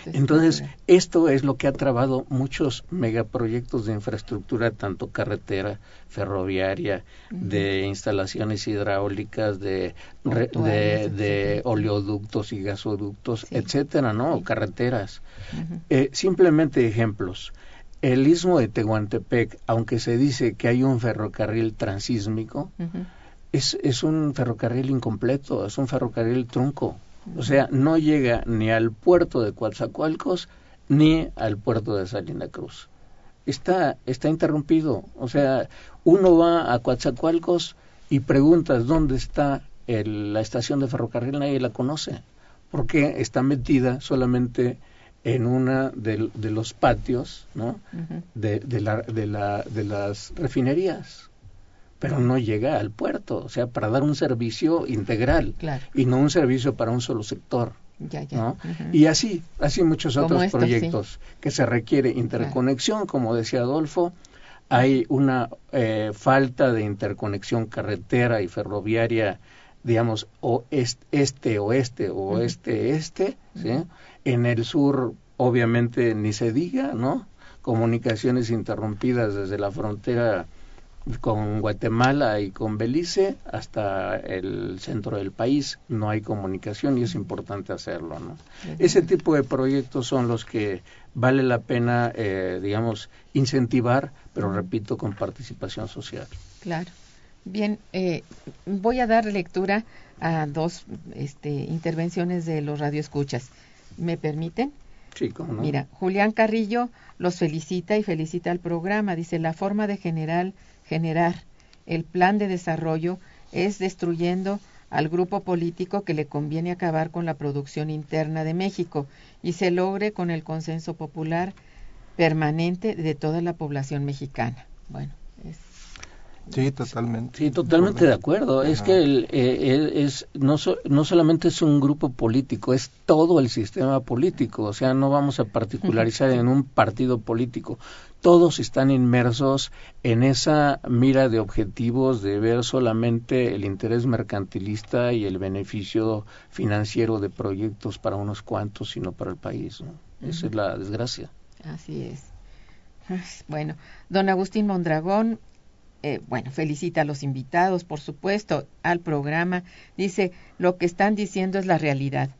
Entonces, esto es lo que ha trabado muchos megaproyectos de infraestructura, tanto carretera, ferroviaria, de instalaciones hidráulicas, de, de, oleoductos y gasoductos, etcétera, ¿no? Carreteras. Eh, simplemente ejemplos. El istmo de Tehuantepec, aunque se dice que hay un ferrocarril transísmico, es, es un ferrocarril incompleto, es un ferrocarril trunco o sea, no llega ni al puerto de Coatzacoalcos ni al puerto de Salina Cruz. Está, está interrumpido. O sea, uno va a Coatzacoalcos y preguntas dónde está la estación de ferrocarril, nadie la conoce, porque está metida solamente en una de, los patios ¿no? de, la, de, la, de las refinerías pero no llega al puerto, o sea, para dar un servicio integral y no un servicio para un solo sector. Y así, así muchos otros proyectos que se requiere interconexión, como decía Adolfo, hay una eh, falta de interconexión carretera y ferroviaria, digamos, o este, oeste o este, este, En el sur, obviamente, ni se diga, ¿no? Comunicaciones interrumpidas desde la frontera con Guatemala y con Belice hasta el centro del país. No hay comunicación y es importante hacerlo no ese tipo de proyectos son los que vale la pena eh, digamos incentivar pero repito con participación social. Claro. Bien eh, voy a dar lectura a dos este, intervenciones de los radioescuchas. Me permiten Sí, ¿cómo no? Mira, Julián Carrillo los felicita y felicita al programa. Dice, la forma de general generar el plan de desarrollo es destruyendo al grupo político que le conviene acabar con la producción interna de México y se logre con el consenso popular permanente de toda la población mexicana. Bueno, es Sí, totalmente. Sí, totalmente de acuerdo. Es que el, eh, es no, no solamente es un grupo político, es todo el sistema político. O sea, no vamos a particularizar en un partido político. Todos están inmersos en esa mira de objetivos de ver solamente el interés mercantilista y el beneficio financiero de proyectos para unos cuantos, sino para el país. Esa es la desgracia. Así es. Bueno, don Agustín Mondragón eh, bueno, felicita a los invitados, por supuesto, al programa. Dice, lo que están diciendo es la realidad.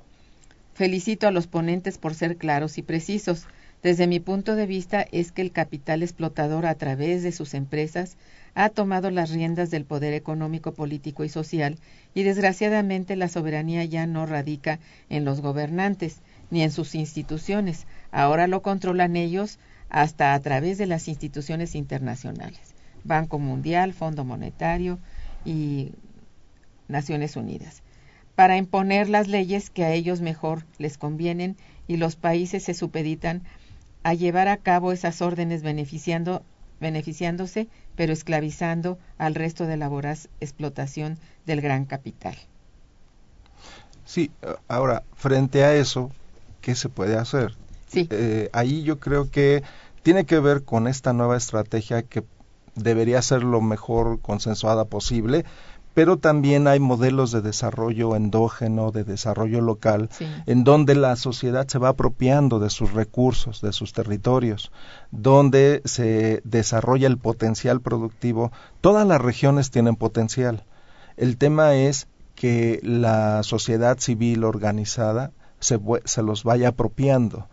Felicito a los ponentes por ser claros y precisos. Desde mi punto de vista es que el capital explotador a través de sus empresas ha tomado las riendas del poder económico, político y social y desgraciadamente la soberanía ya no radica en los gobernantes ni en sus instituciones. Ahora lo controlan ellos hasta a través de las instituciones internacionales. Banco Mundial, Fondo Monetario y Naciones Unidas, para imponer las leyes que a ellos mejor les convienen y los países se supeditan a llevar a cabo esas órdenes beneficiando, beneficiándose, pero esclavizando al resto de la voraz explotación del gran capital. Sí, ahora, frente a eso, ¿qué se puede hacer? Sí. Eh, ahí yo creo que tiene que ver con esta nueva estrategia que debería ser lo mejor consensuada posible, pero también hay modelos de desarrollo endógeno, de desarrollo local, en donde la sociedad se va apropiando de sus recursos, de sus territorios, donde se desarrolla el potencial productivo. Todas las regiones tienen potencial. El tema es que la sociedad civil organizada se, se los vaya apropiando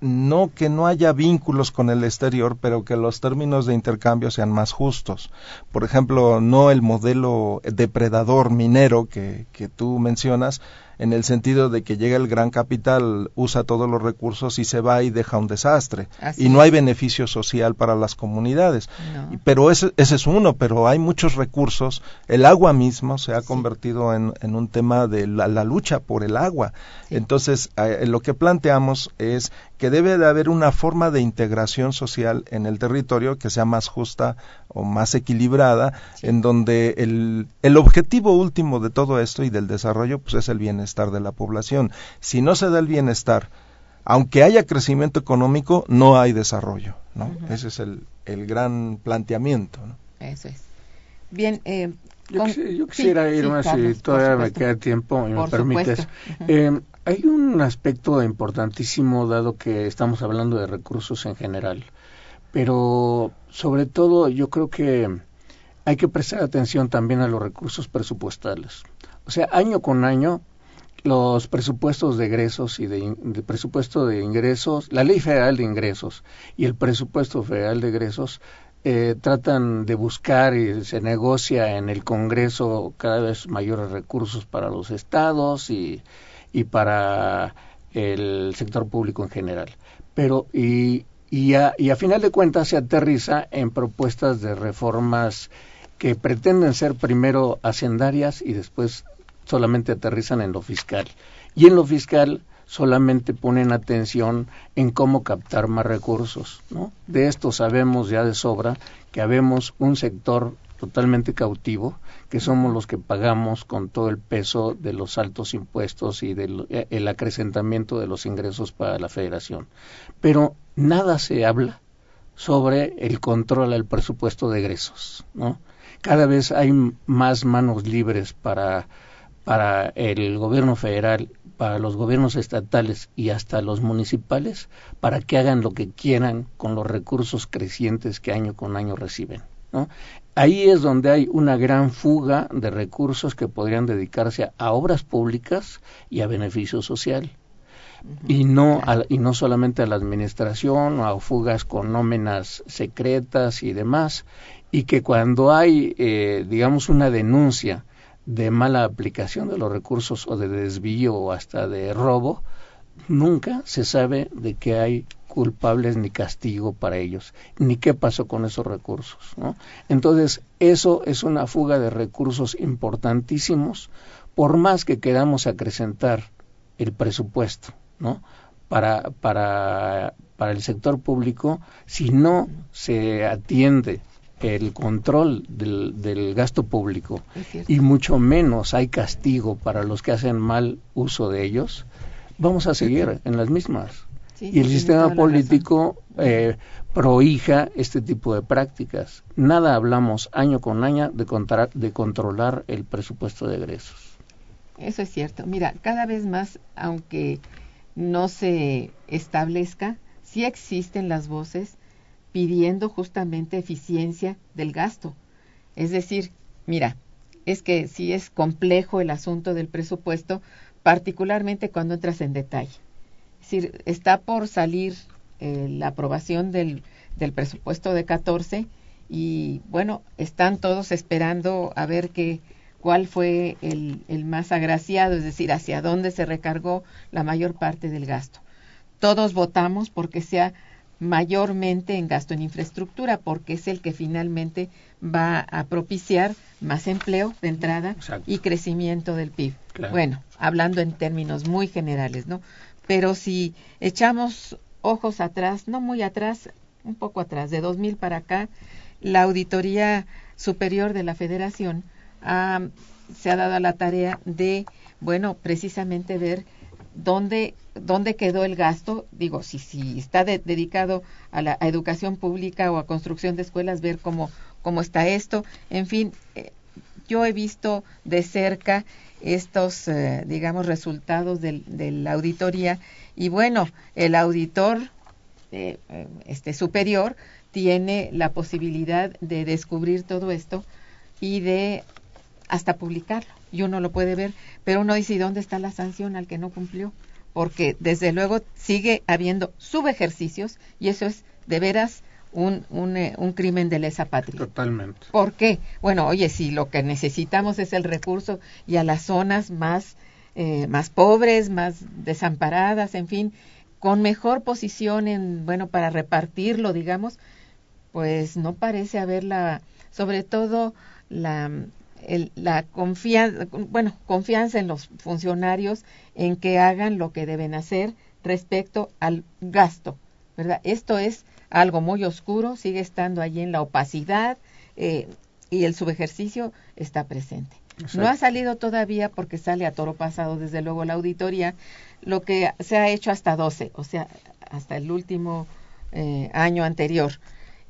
no que no haya vínculos con el exterior, pero que los términos de intercambio sean más justos. Por ejemplo, no el modelo depredador minero que, que tú mencionas, en el sentido de que llega el gran capital, usa todos los recursos y se va y deja un desastre. Así y no es. hay beneficio social para las comunidades. No. Pero ese, ese es uno, pero hay muchos recursos. El agua mismo se ha convertido en, en un tema de la, la lucha por el agua. Sí. Entonces, eh, lo que planteamos es que debe de haber una forma de integración social en el territorio que sea más justa o más equilibrada, en donde el, el objetivo último de todo esto y del desarrollo pues es el bienestar de la población. Si no se da el bienestar, aunque haya crecimiento económico, no hay desarrollo, ¿no? Ese es el, el gran planteamiento, ¿no? Eso es. Bien, eh, Yo, con- quisi- yo sí, quisiera sí, irme, Carlos, si todavía me queda tiempo y me permites. Eh, hay un aspecto importantísimo, dado que estamos hablando de recursos en general, pero sobre todo yo creo que hay que prestar atención también a los recursos presupuestales. O sea, año con año, los presupuestos de egresos y de, presupuesto de ingresos, la ley federal de ingresos y el presupuesto federal de egresos eh, tratan de buscar y se negocia en el Congreso cada vez mayores recursos para los estados y, y para el sector público en general. Pero y, y, a, y a final de cuentas se aterriza en propuestas de reformas que pretenden ser primero hacendarias y después solamente aterrizan en lo fiscal. Y en lo fiscal solamente ponen atención en cómo captar más recursos. ¿no? De esto sabemos ya de sobra que habemos un sector totalmente cautivo, que somos los que pagamos con todo el peso de los altos impuestos y del eh, el acrecentamiento de los ingresos para la federación. Pero nada se habla sobre el control al presupuesto de egresos, ¿no? Cada vez hay más manos libres para, el gobierno federal, para los gobiernos estatales y hasta los municipales, para que hagan lo que quieran con los recursos crecientes que año con año reciben. Ahí es donde hay una gran fuga de recursos que podrían dedicarse a obras públicas y a beneficio social y no a- y no solamente a la administración o a fugas con nóminas secretas y demás y que cuando hay eh, digamos una denuncia de mala aplicación de los recursos o de desvío o hasta de robo nunca se sabe de que hay culpables ni castigo para ellos, ni qué pasó con esos recursos. ¿no? Entonces, eso es una fuga de recursos importantísimos, por más que queramos acrecentar el presupuesto, ¿no? Para, para, para el sector público, si no se atiende el control del, del gasto público y mucho menos hay castigo para los que hacen mal uso de ellos, vamos a seguir en las mismas. Sí, y el sistema político eh, prohija este tipo de prácticas. Nada hablamos año con año de, contra- de controlar el presupuesto de egresos. Eso es cierto. Mira, cada vez más, aunque no se establezca, sí existen las voces pidiendo justamente eficiencia del gasto. Es decir, mira, es que sí es complejo el asunto del presupuesto, particularmente cuando entras en detalle. Es decir, está por salir eh, la aprobación del, del presupuesto de 14 y bueno, están todos esperando a ver qué cuál fue el, el más agraciado, es decir, hacia dónde se recargó la mayor parte del gasto. Todos votamos porque sea mayormente en gasto en infraestructura, porque es el que finalmente va a propiciar más empleo de entrada Exacto. y crecimiento del PIB. Claro. Bueno, hablando en términos muy generales, ¿no? Pero si echamos ojos atrás, no muy atrás, un poco atrás, de 2000 para acá, la Auditoría Superior de la Federación se ha dado la tarea de, bueno, precisamente ver dónde, dónde quedó el gasto. Digo, si, si está de- dedicado a la a educación pública o a construcción de escuelas, ver cómo, cómo está esto. En fin, eh, yo he visto de cerca estos, eh, digamos, resultados del- de la auditoría y bueno, el auditor eh, este superior tiene la posibilidad de descubrir todo esto y de hasta publicarlo. Y uno lo puede ver, pero uno dice, ¿y dónde está la sanción al que no cumplió? Porque desde luego sigue habiendo subejercicios y eso es de veras un, un, eh, un crimen de lesa patria. Totalmente. ¿Por qué? Bueno, oye, si lo que necesitamos es el recurso y a las zonas más eh, más pobres, más desamparadas, en fin, con mejor posición en, bueno, para repartirlo, digamos, pues no parece haber la, sobre todo la, la confianza, bueno, confianza en los funcionarios en que hagan lo que deben hacer respecto al gasto, ¿verdad? Esto es algo muy oscuro, sigue estando allí en la opacidad eh, y el subejercicio está presente. No ha salido todavía porque sale a toro pasado, desde luego, la auditoría, lo que se ha hecho hasta 12, o sea, hasta el último eh, año anterior.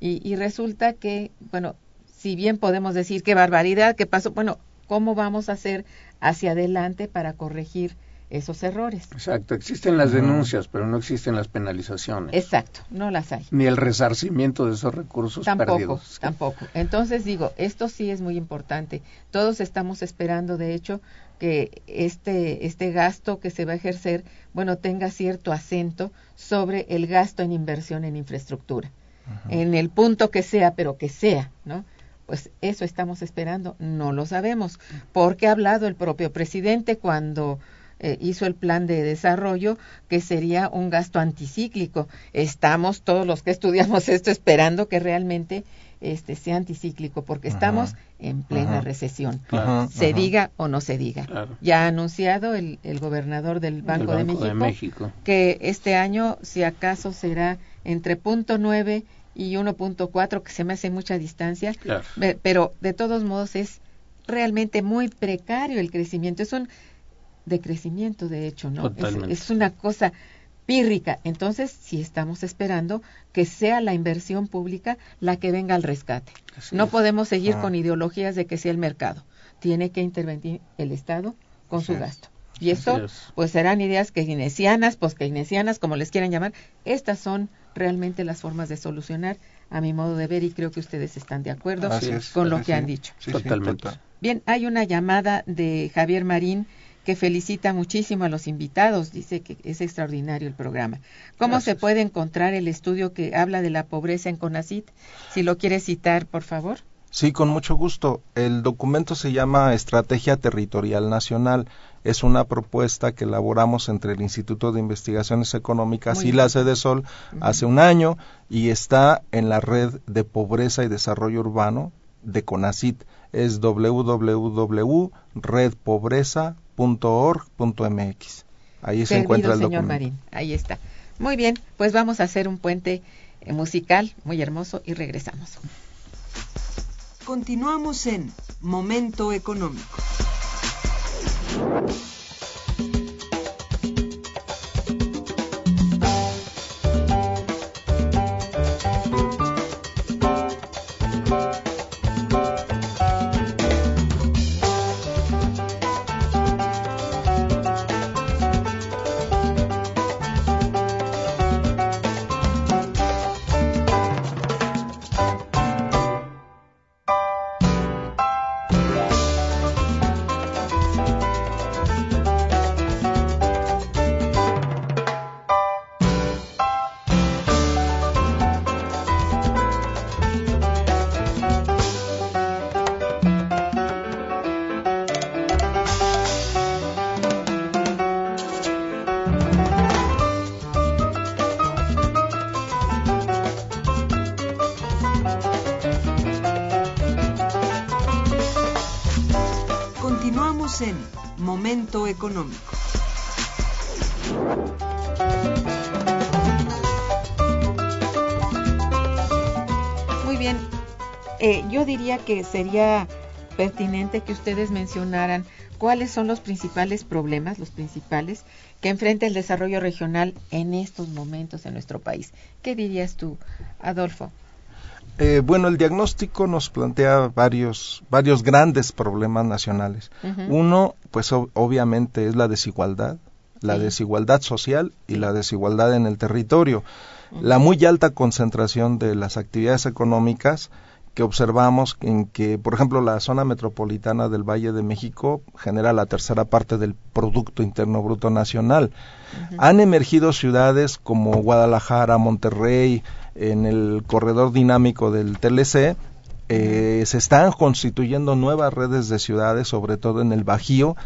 Y, y resulta que, bueno, si bien podemos decir qué barbaridad, qué pasó, bueno, ¿cómo vamos a hacer hacia adelante para corregir esos errores. Exacto, existen las denuncias, pero no existen las penalizaciones. Exacto, no las hay. Ni el resarcimiento de esos recursos tampoco, perdidos. Tampoco. Entonces digo, esto sí es muy importante. Todos estamos esperando, de hecho, que este, este gasto que se va a ejercer, bueno, tenga cierto acento sobre el gasto en inversión en infraestructura. En el punto que sea, pero que sea, ¿no? Pues eso estamos esperando, no lo sabemos, porque ha hablado el propio presidente cuando eh, hizo el plan de desarrollo, que sería un gasto anticíclico. Estamos todos los que estudiamos esto esperando que realmente este sea anticíclico, porque estamos en plena recesión, se diga o no se diga. Ya ha anunciado el, el gobernador del Banco, de, México. que este año, si acaso, será entre punto nueve y 1.4, que se me hace mucha distancia, pero de todos modos es realmente muy precario el crecimiento. Es un de crecimiento, de hecho, ¿no? Es, una cosa pírrica. Entonces, si estamos esperando que sea la inversión pública la que venga al rescate. no podemos seguir ah. con ideologías de que sea el mercado. Tiene que intervenir el Estado con su gasto. Y eso, pues serán ideas keynesianas, pues keynesianas, como les quieran llamar. Estas son realmente las formas de solucionar, a mi modo de ver, y creo que ustedes están de acuerdo con lo que han dicho. Totalmente. Bien, hay una llamada de Javier Marín que felicita muchísimo a los invitados, dice que es extraordinario el programa. ¿Cómo se puede encontrar el estudio que habla de la pobreza en CONACIT? Si lo quiere citar, por favor. Sí, con mucho gusto. El documento se llama Estrategia Territorial Nacional. Es una propuesta que elaboramos entre el Instituto de Investigaciones Económicas y la Sede Sol hace un año y está en la red de pobreza y desarrollo urbano de CONACIT. Es www.redpobreza.com .org.mx. Ahí se encuentra el señor Marín, ahí está. Muy bien, pues vamos a hacer un puente eh, musical muy hermoso y regresamos. Continuamos en Momento Económico. Thank you. Económico. Muy bien, eh, yo diría que sería pertinente que ustedes mencionaran cuáles son los principales problemas, los principales, que enfrenta el desarrollo regional en estos momentos en nuestro país. ¿Qué dirías tú, Adolfo? Eh, bueno, el diagnóstico nos plantea varios, varios grandes problemas nacionales. Uno, pues obviamente es la desigualdad, la desigualdad social y la desigualdad en el territorio. La muy alta concentración de las actividades económicas que observamos en que, por ejemplo, la zona metropolitana del Valle de México genera la tercera parte del Producto Interno Bruto Nacional. Han emergido ciudades como Guadalajara, Monterrey, en el corredor dinámico del TLC, eh, se están constituyendo nuevas redes de ciudades, sobre todo en el Bajío,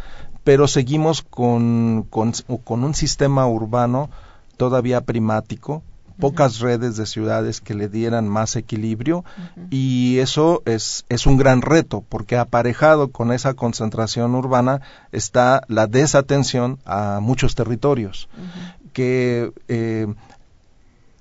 pero seguimos con, con, con un sistema urbano todavía primático, pocas redes de ciudades que le dieran más equilibrio y eso es, es un gran reto porque aparejado con esa concentración urbana está la desatención a muchos territorios que eh,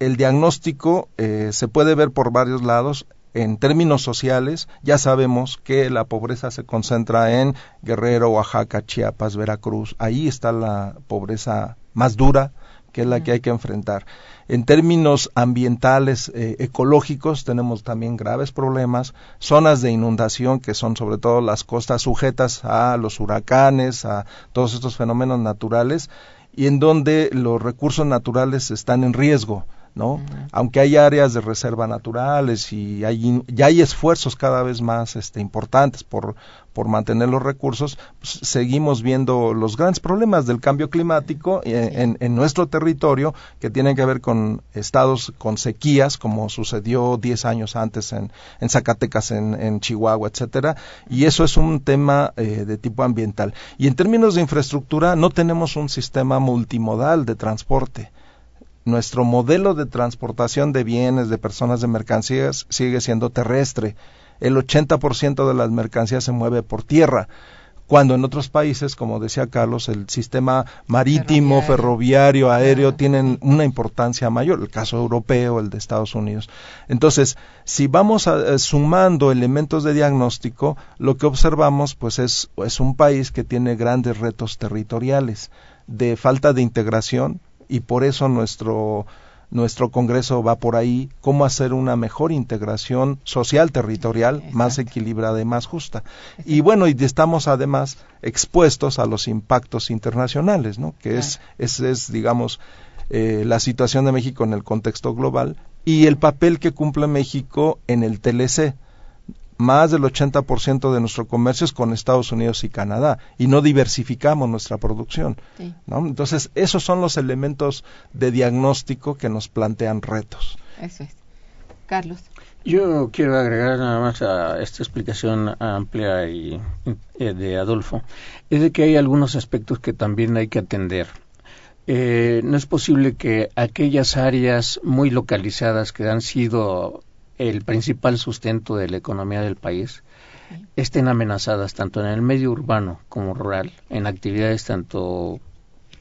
el diagnóstico eh, se puede ver por varios lados en términos sociales, ya sabemos que la pobreza se concentra en Guerrero, Oaxaca, Chiapas, Veracruz. Ahí está la pobreza más dura, que es la que hay que enfrentar. En términos ambientales, eh, ecológicos, tenemos también graves problemas, zonas de inundación que son sobre todo las costas sujetas a los huracanes, a todos estos fenómenos naturales, y en donde los recursos naturales están en riesgo. ¿No? Aunque hay áreas de reserva naturales y hay, ya hay esfuerzos cada vez más este, importantes por, por mantener los recursos, pues, seguimos viendo los grandes problemas del cambio climático eh, en, nuestro territorio que tienen que ver con estados con sequías, como sucedió 10 años antes en, en Zacatecas, en, Chihuahua, etcétera, y eso es un tema eh, de tipo ambiental. Y en términos de infraestructura, no tenemos un sistema multimodal de transporte nuestro modelo de transportación de bienes, de personas, de mercancías sigue siendo terrestre. El 80% de las mercancías se mueve por tierra, cuando en otros países, como decía Carlos, el sistema marítimo, ferroviario, aéreo tienen una importancia mayor, el caso europeo, el de Estados Unidos. Entonces, si vamos a, eh, sumando elementos de diagnóstico, lo que observamos pues es, es un país que tiene grandes retos territoriales de falta de integración, y por eso nuestro nuestro Congreso va por ahí, cómo hacer una mejor integración social territorial más equilibrada y más justa. Y bueno, y estamos además expuestos a los impactos internacionales, ¿no? Que es, es, es, digamos, eh, la situación de México en el contexto global y el papel que cumple México en el TLC más del 80% de nuestro comercio es con Estados Unidos y Canadá y no diversificamos nuestra producción. Entonces, esos son los elementos de diagnóstico que nos plantean retos. Eso es. Carlos. Yo quiero agregar nada más a esta explicación amplia y, eh, de Adolfo, es de que hay algunos aspectos que también hay que atender. Eh, no es posible que aquellas áreas muy localizadas que han sido el principal sustento de la economía del país, estén amenazadas tanto en el medio urbano como rural, en actividades tanto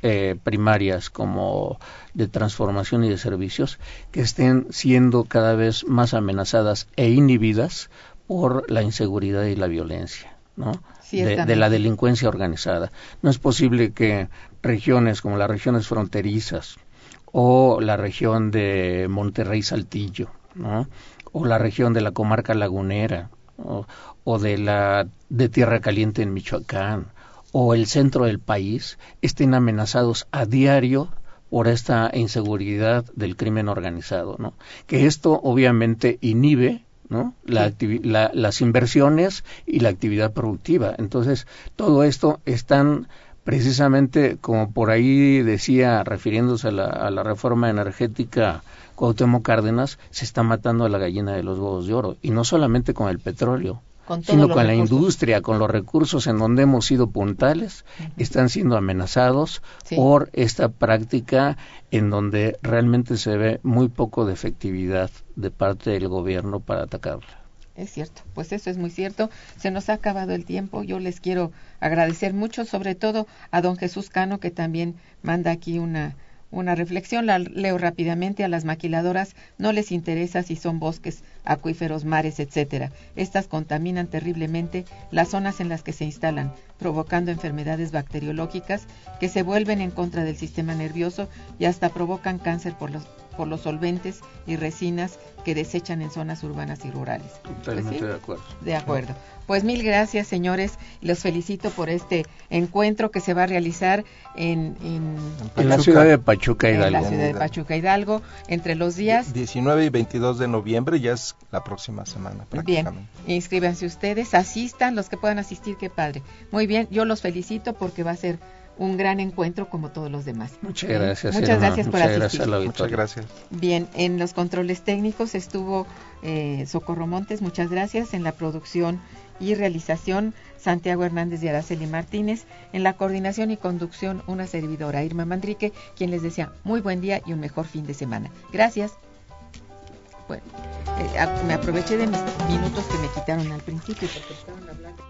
eh, primarias como de transformación y de servicios, que estén siendo cada vez más amenazadas e inhibidas por la inseguridad y la violencia, ¿no? de, la delincuencia organizada. No es posible que regiones como las regiones fronterizas o la región de Monterrey Saltillo, ¿no? O la región de la comarca lagunera o, de la de Tierra Caliente en Michoacán o el centro del país estén amenazados a diario por esta inseguridad del crimen organizado, ¿no? Que esto obviamente inhibe ¿no? La, las inversiones y la actividad productiva. Entonces, todo esto están precisamente, como por ahí decía, refiriéndose a la, a la reforma energética Cuauhtémoc Cárdenas se está matando a la gallina de los huevos de oro y no solamente con el petróleo, sino con la industria, con los recursos en donde hemos sido puntales, están siendo amenazados por esta práctica en donde realmente se ve muy poco de efectividad de parte del gobierno para atacarla. Es cierto, pues eso es muy cierto. Se nos ha acabado el tiempo. Yo les quiero agradecer mucho, sobre todo a don Jesús Cano, que también manda aquí una, una reflexión, la leo rápidamente. A las maquiladoras no les interesa si son bosques, acuíferos, mares, etcétera. Estas contaminan terriblemente las zonas en las que se instalan, provocando enfermedades bacteriológicas que se vuelven en contra del sistema nervioso y hasta provocan cáncer por los por los solventes y resinas que desechan en zonas urbanas y rurales. Totalmente pues de acuerdo. De acuerdo. Pues mil gracias, señores. Los felicito por este encuentro que se va a realizar en, en, la ciudad de Pachuca Hidalgo. En la ciudad de Pachuca Hidalgo, entre los días 19 y 22 de noviembre, ya es la próxima semana. Bien, inscríbanse ustedes, asistan, los que puedan asistir, qué padre. Muy bien, yo los felicito porque va a ser un gran encuentro como todos los demás. Muchas gracias. Muchas Irma. gracias por Muchas asistir. gracias Muchas gracias. Bien, en los controles técnicos estuvo eh, Socorro Montes, muchas gracias. En la producción y realización, Santiago Hernández y Araceli Martínez. En la coordinación y conducción, una servidora, Irma Mandrique, quien les desea muy buen día y un mejor fin de semana. Gracias. Bueno, eh, me aproveché de mis minutos que me quitaron al principio porque estaban hablando.